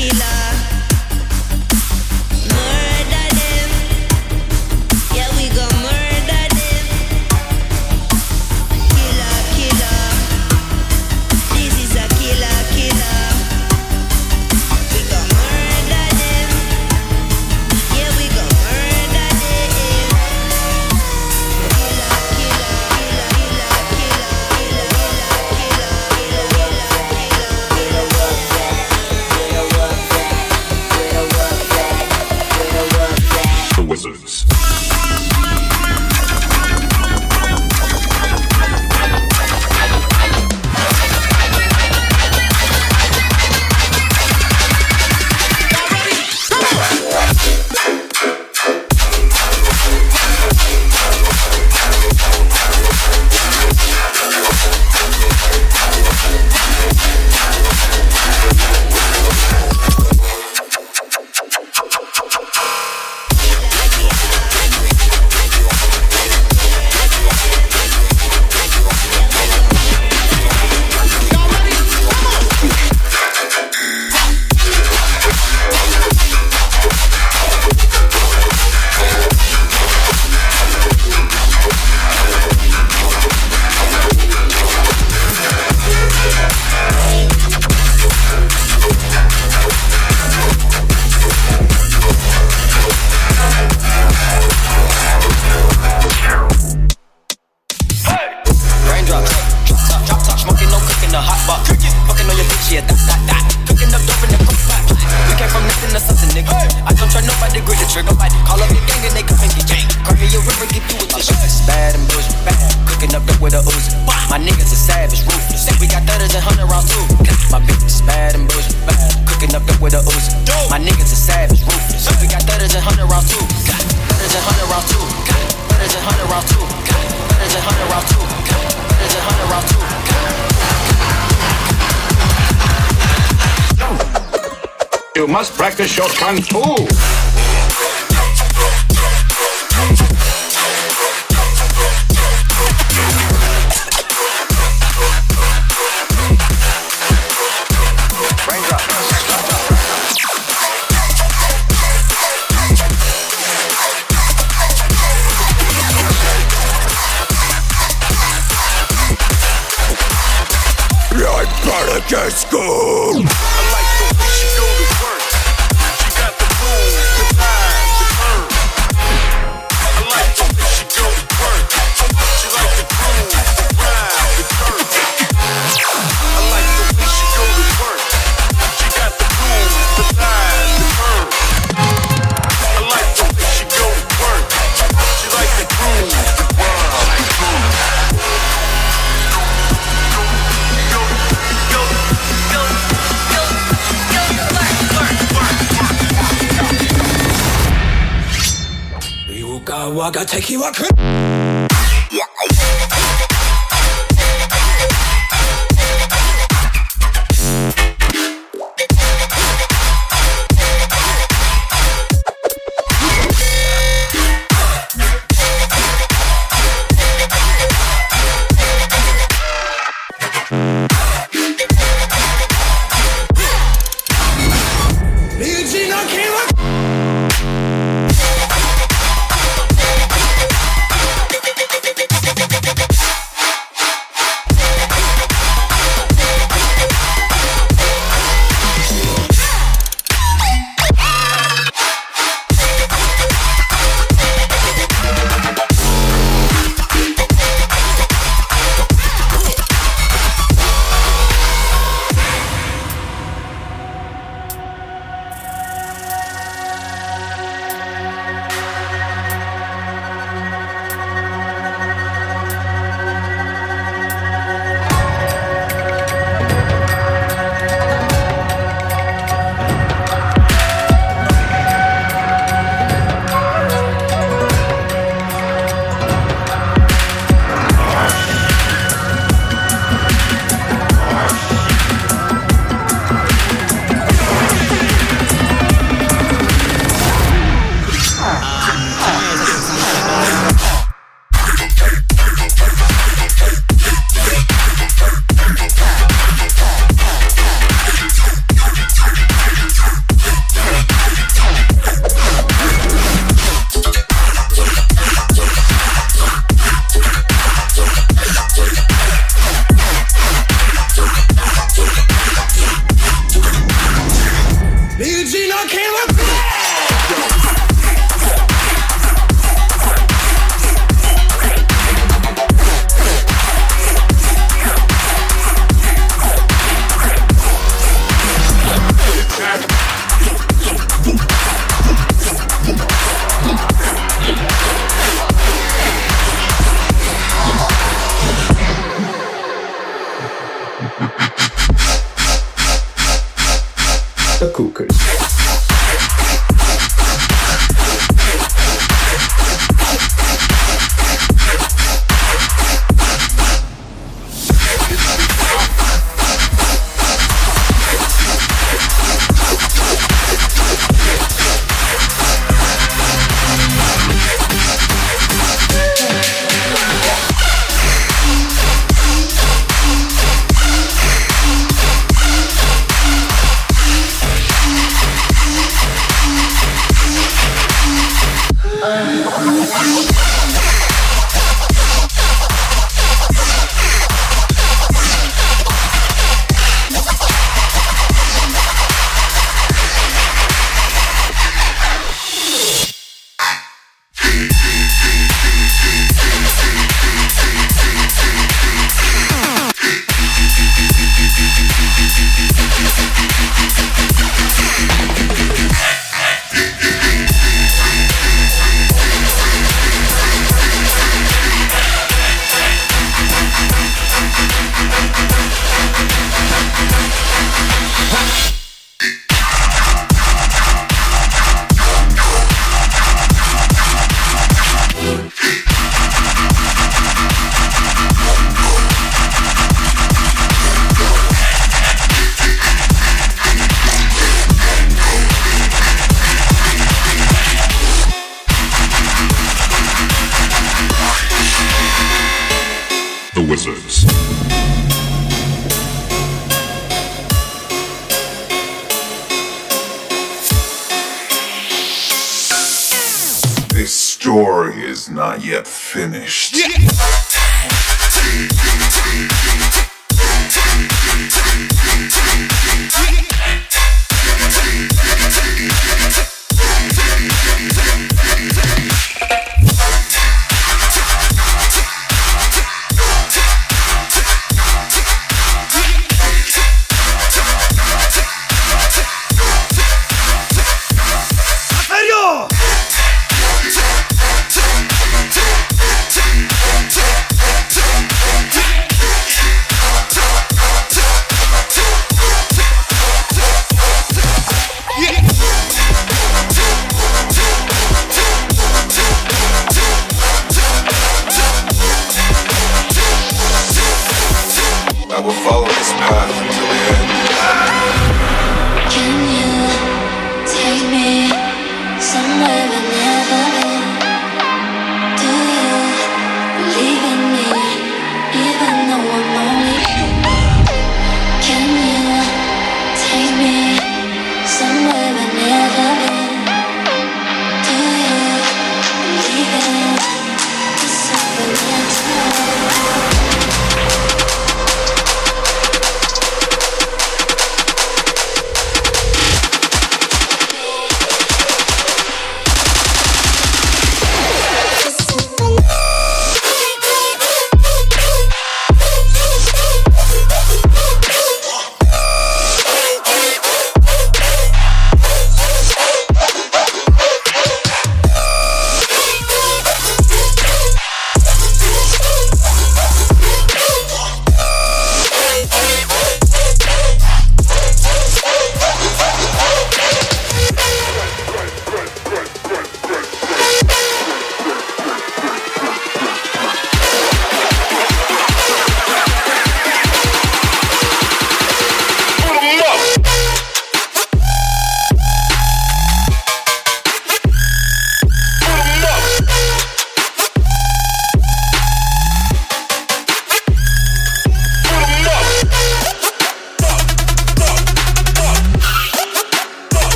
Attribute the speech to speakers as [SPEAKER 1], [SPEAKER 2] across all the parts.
[SPEAKER 1] killer. must practice your kung fu.
[SPEAKER 2] Just go. like he walk.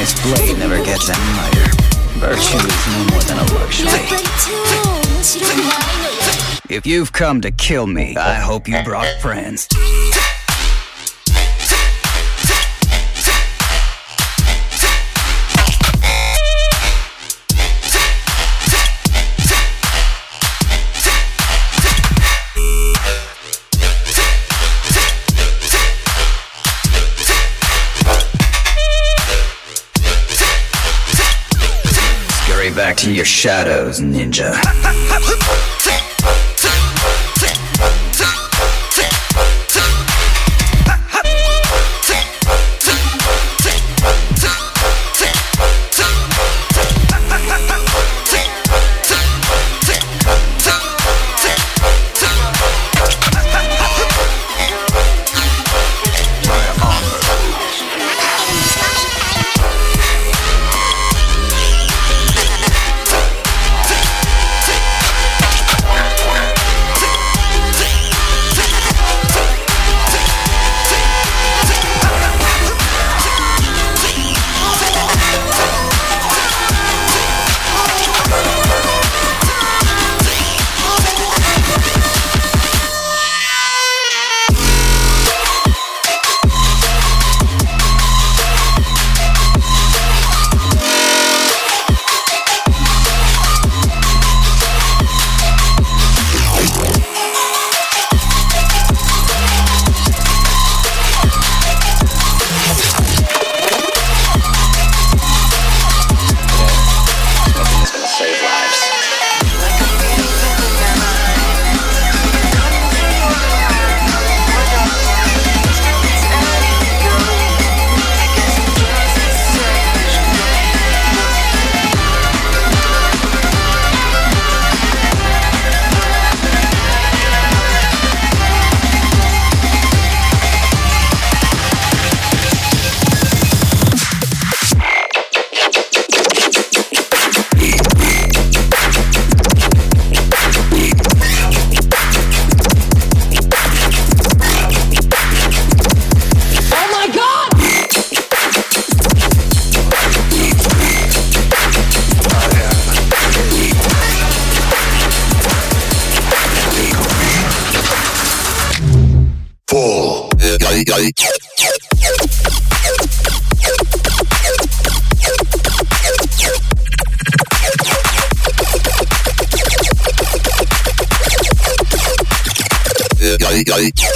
[SPEAKER 2] This blade never gets any lighter. Virtue is no more than a luxury. If you've come to kill me, I hope you brought friends. To your shadows, ninja.
[SPEAKER 3] Legal.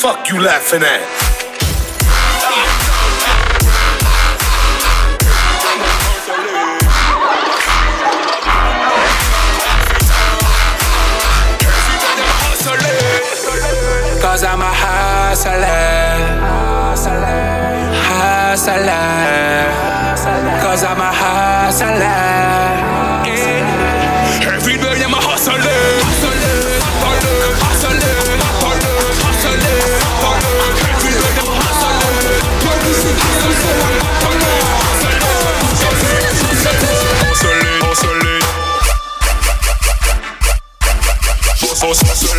[SPEAKER 3] Fuck you laughing at?
[SPEAKER 4] Hustler. Cause I'm a hustler. Every day I'm a hustler. Hustler. Hustler. Hustler. Hustler. Hustler. Hustler. Hustler.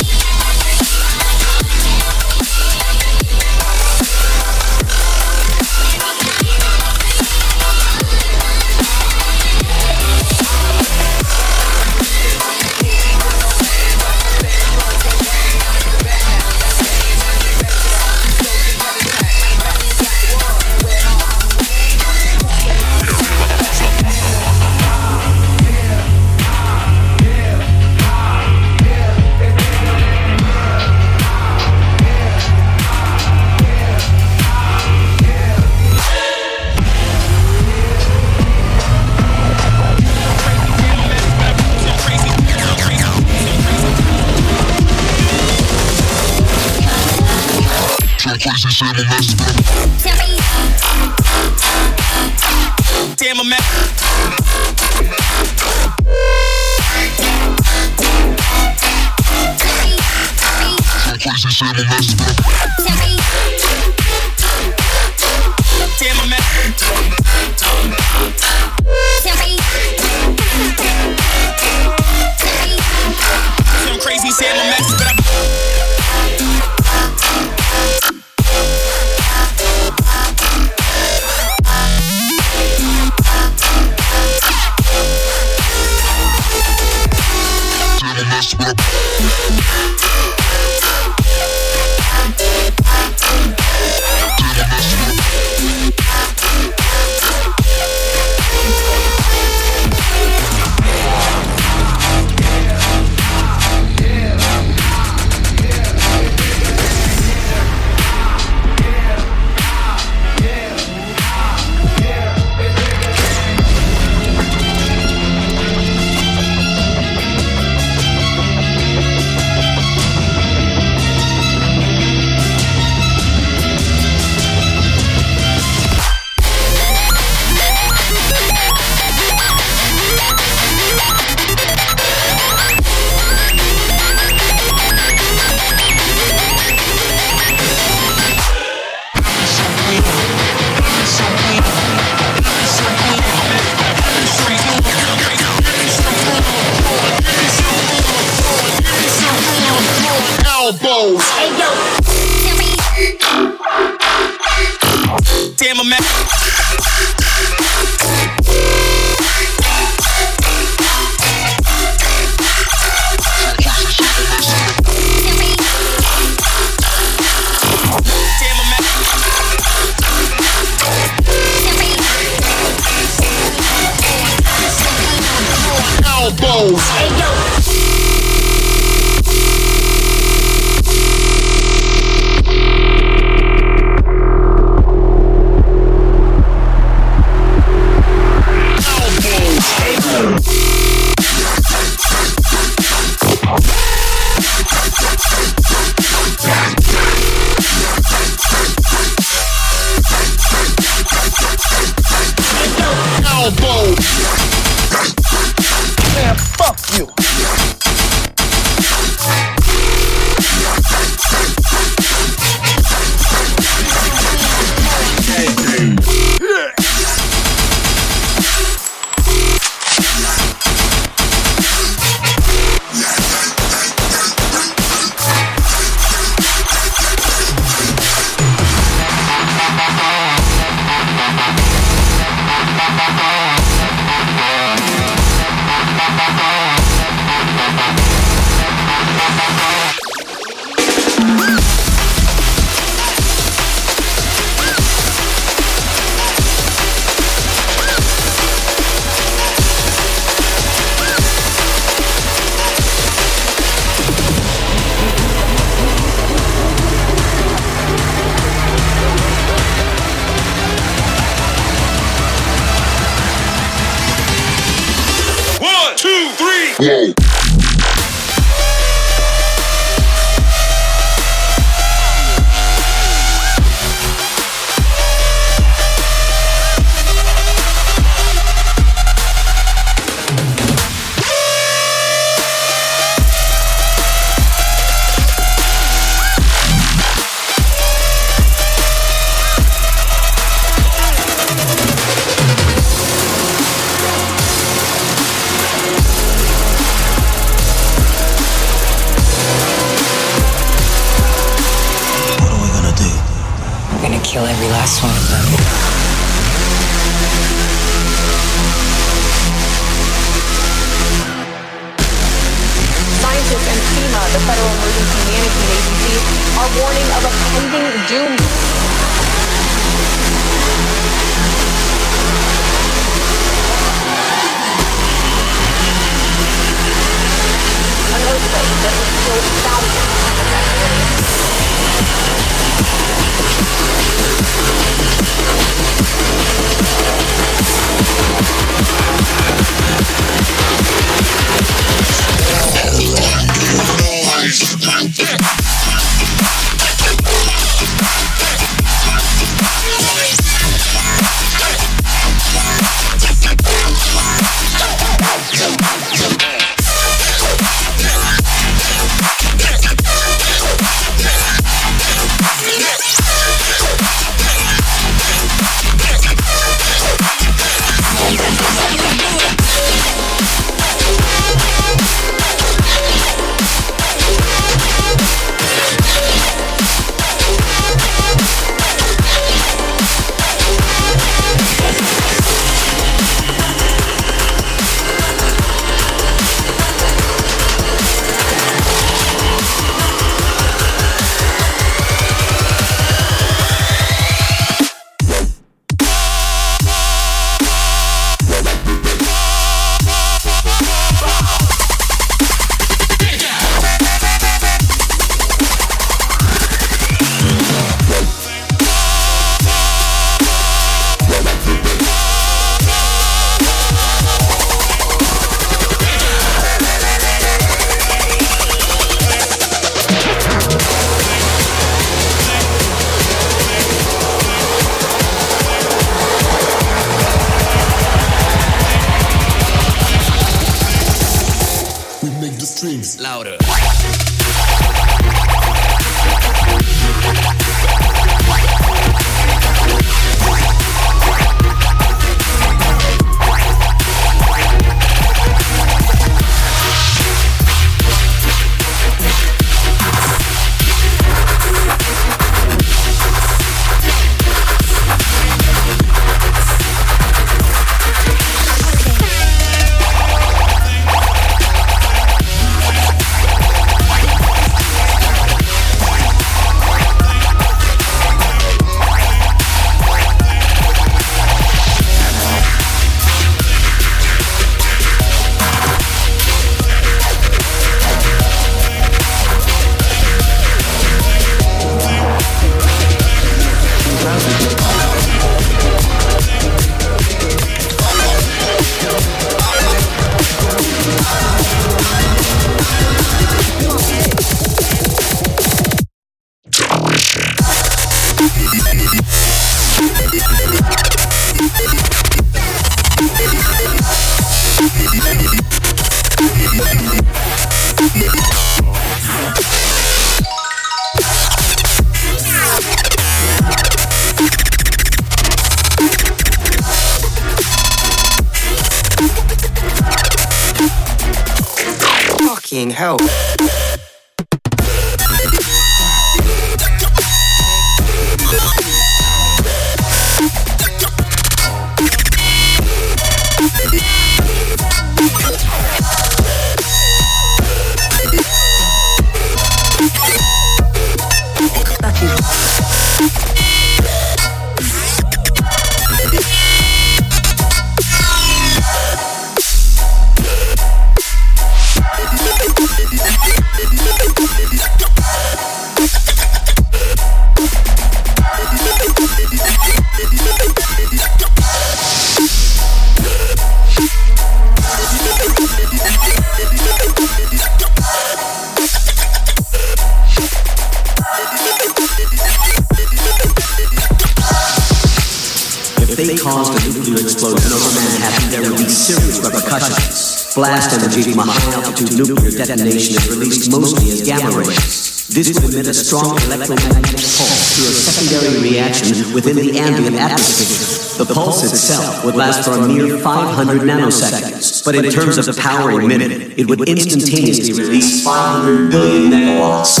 [SPEAKER 5] would
[SPEAKER 6] last for a mere 500 nanoseconds, but in terms of power emitted, it would instantaneously release 500 billion megawatts.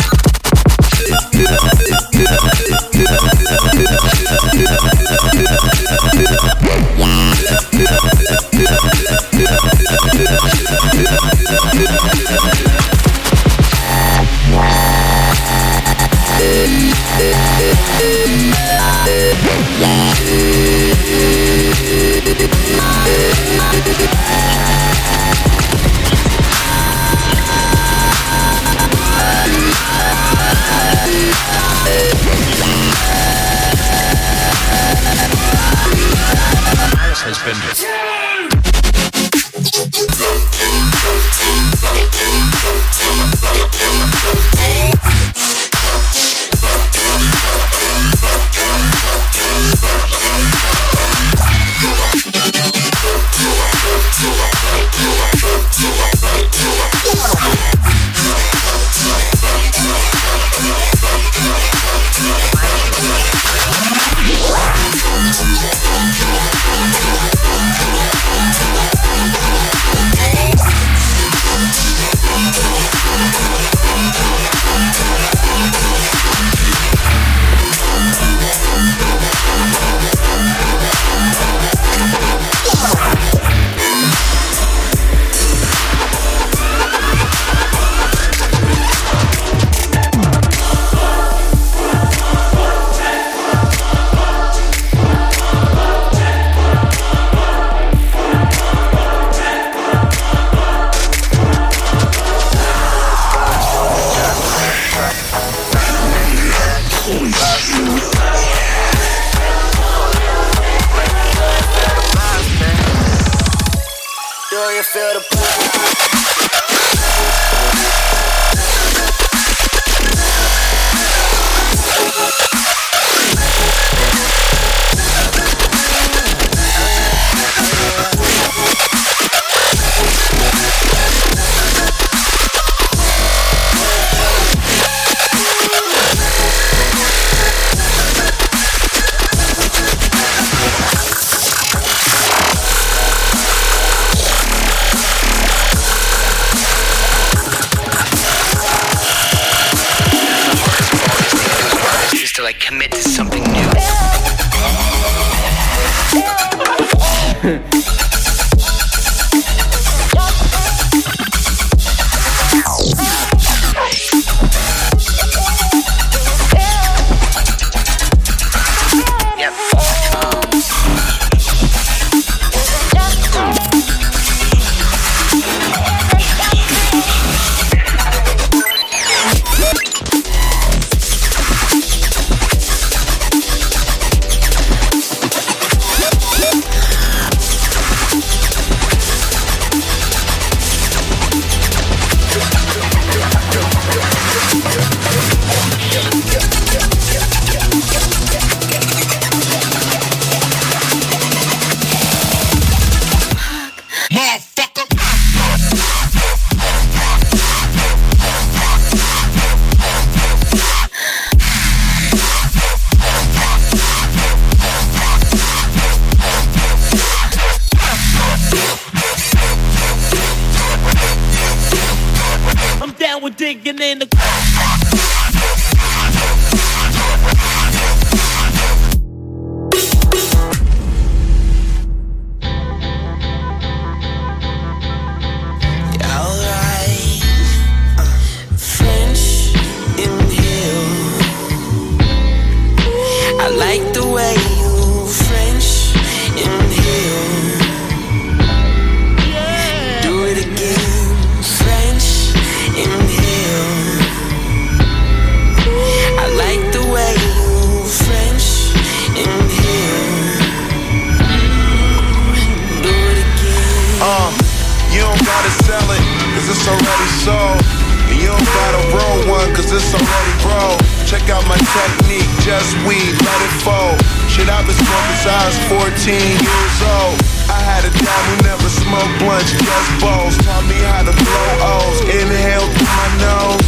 [SPEAKER 7] And you don't gotta roll one, cause it's already rolled. Check out my technique, just weed, let it fold. Shit, I've been smoking since I was 14 years old. I had a dad who never smoked blunts, just bowls. Taught me how to blow O's, inhale through my nose.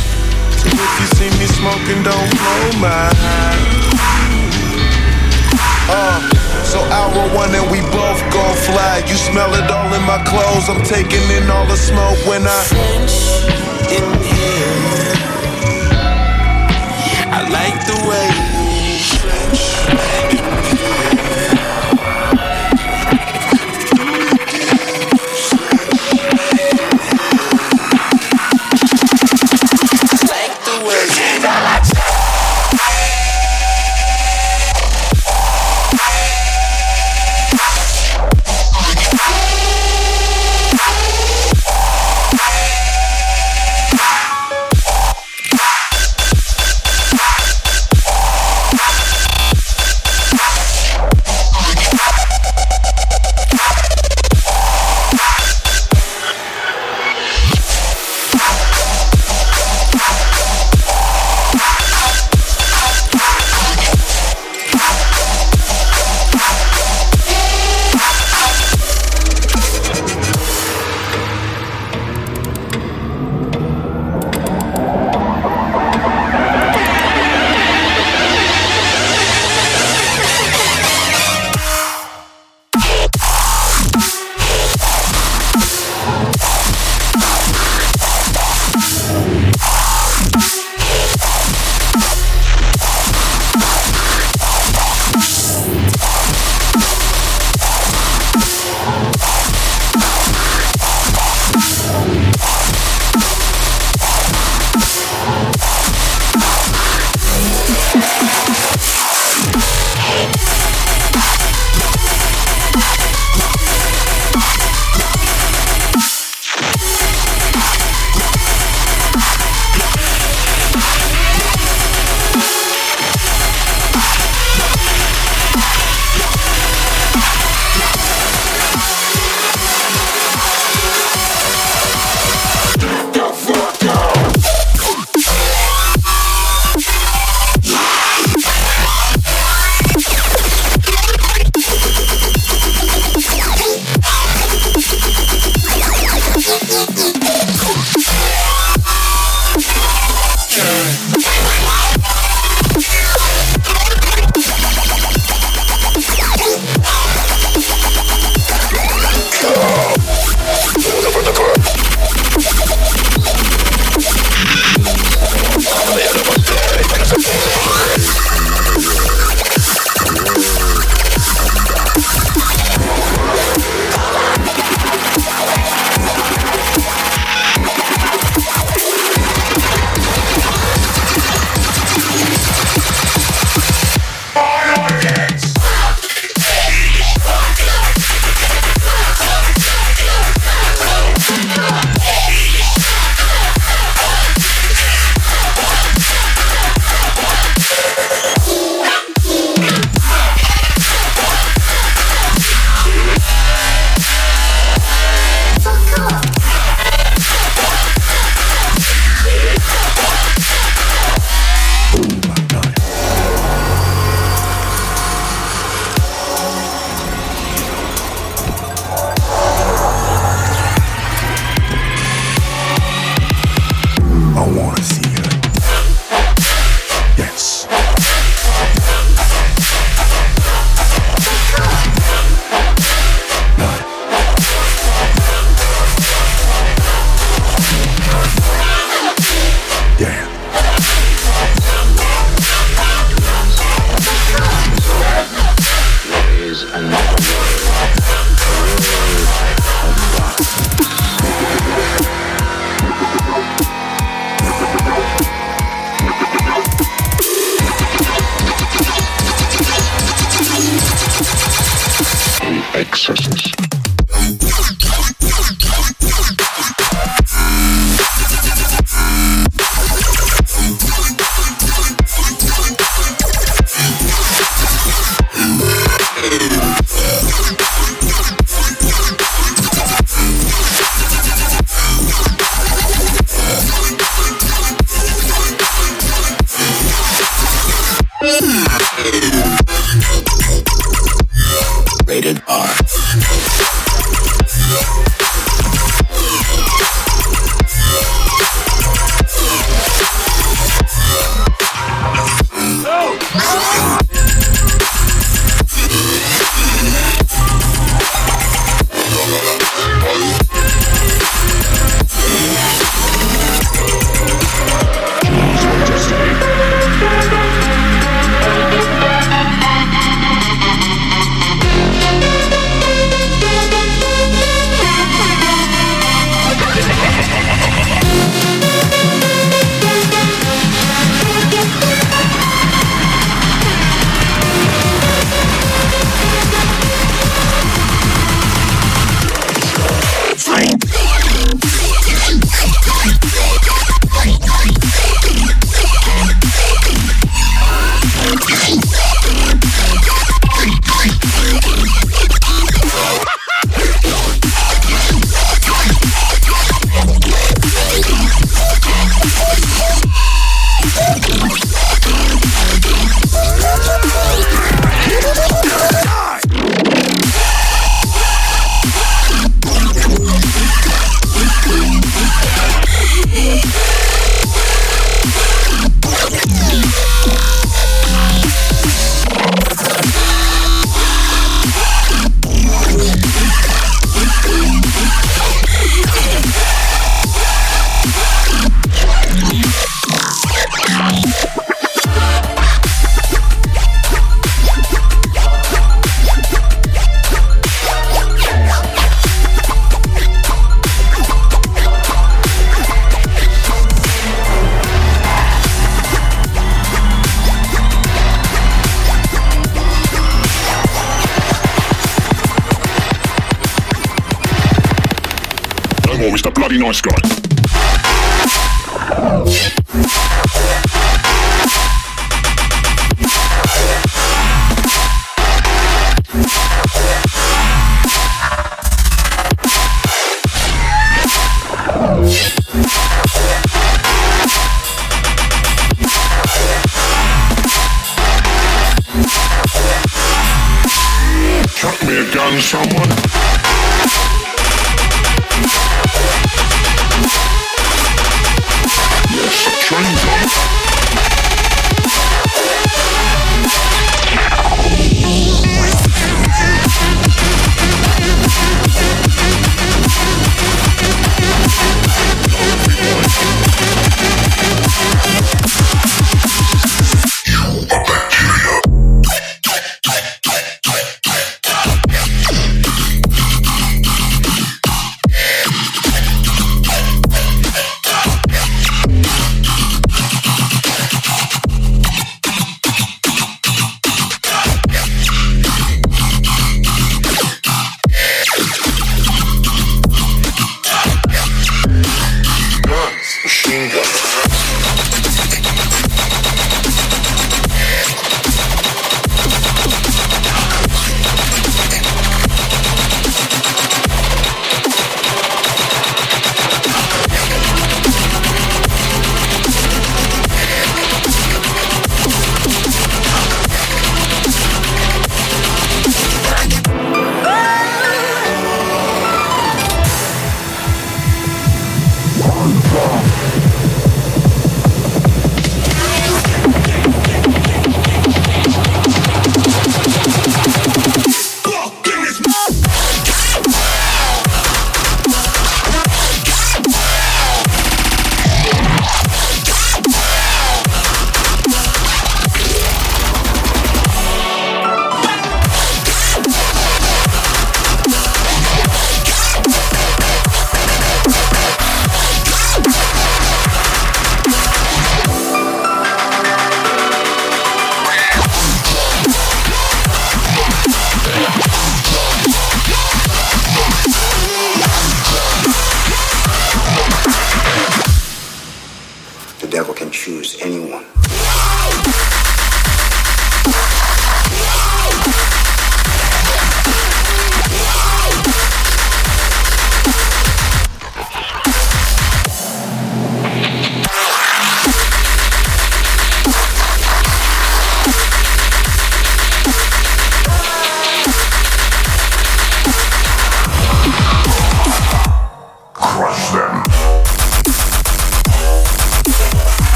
[SPEAKER 7] So if you see me smoking, don't blow mine. Uh, so hour one and we both gon' fly. You smell it all in my clothes. I'm taking in all the smoke when I
[SPEAKER 8] French in here. I like the way you French.
[SPEAKER 9] Bloody nice guy. Me a gun, someone.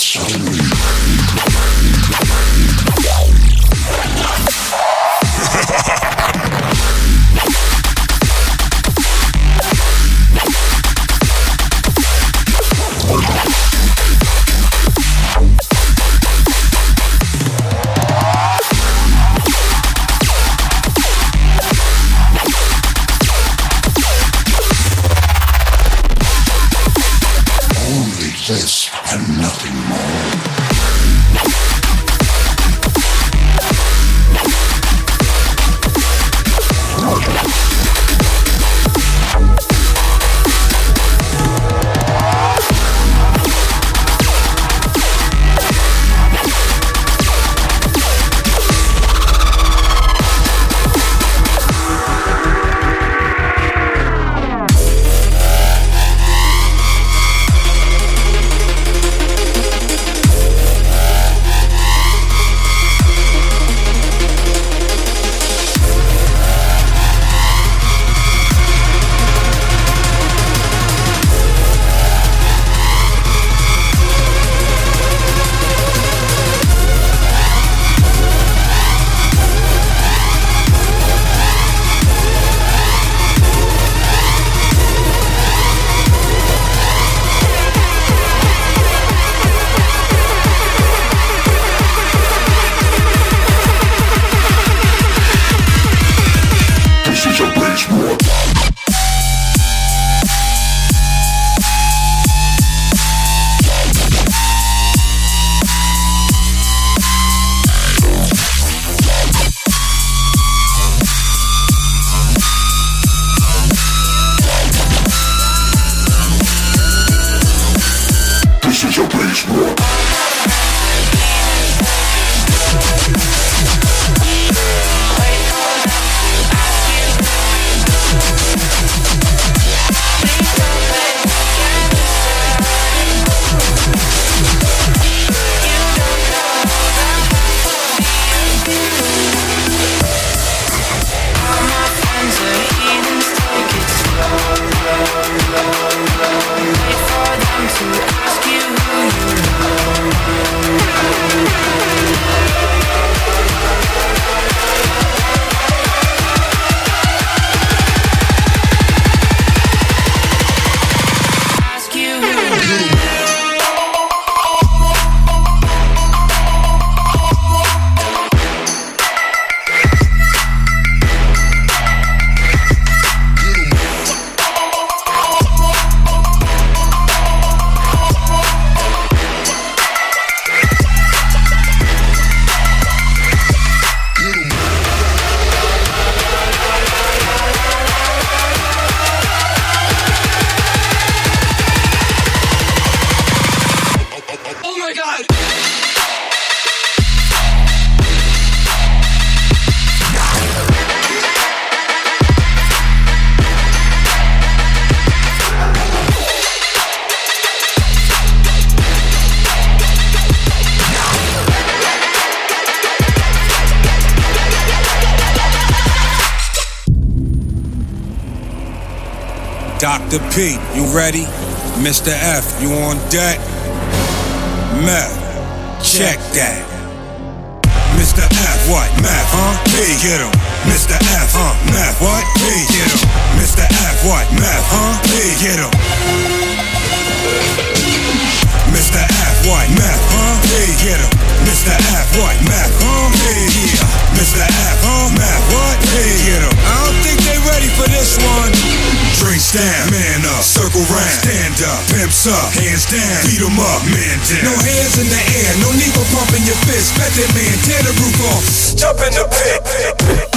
[SPEAKER 10] Show You ready? Mr. F, you on deck? Meth, check that. Mr. F, what? Meth, huh? P, get him. Mr. F, huh? Meth, what? P, get him. Mr. F, what? Meth, huh? P, get him. Mr. F, what? Meth, huh? P, get him. Mr. F, what? Meth, huh? P, yeah. Mr. F, Drink stand, man up, circle round, stand up, pimps up, hands down, beat 'em up, man down. No hands in the air, no need for pumping your fist. Bet that man, tear the roof off, jump in the pit.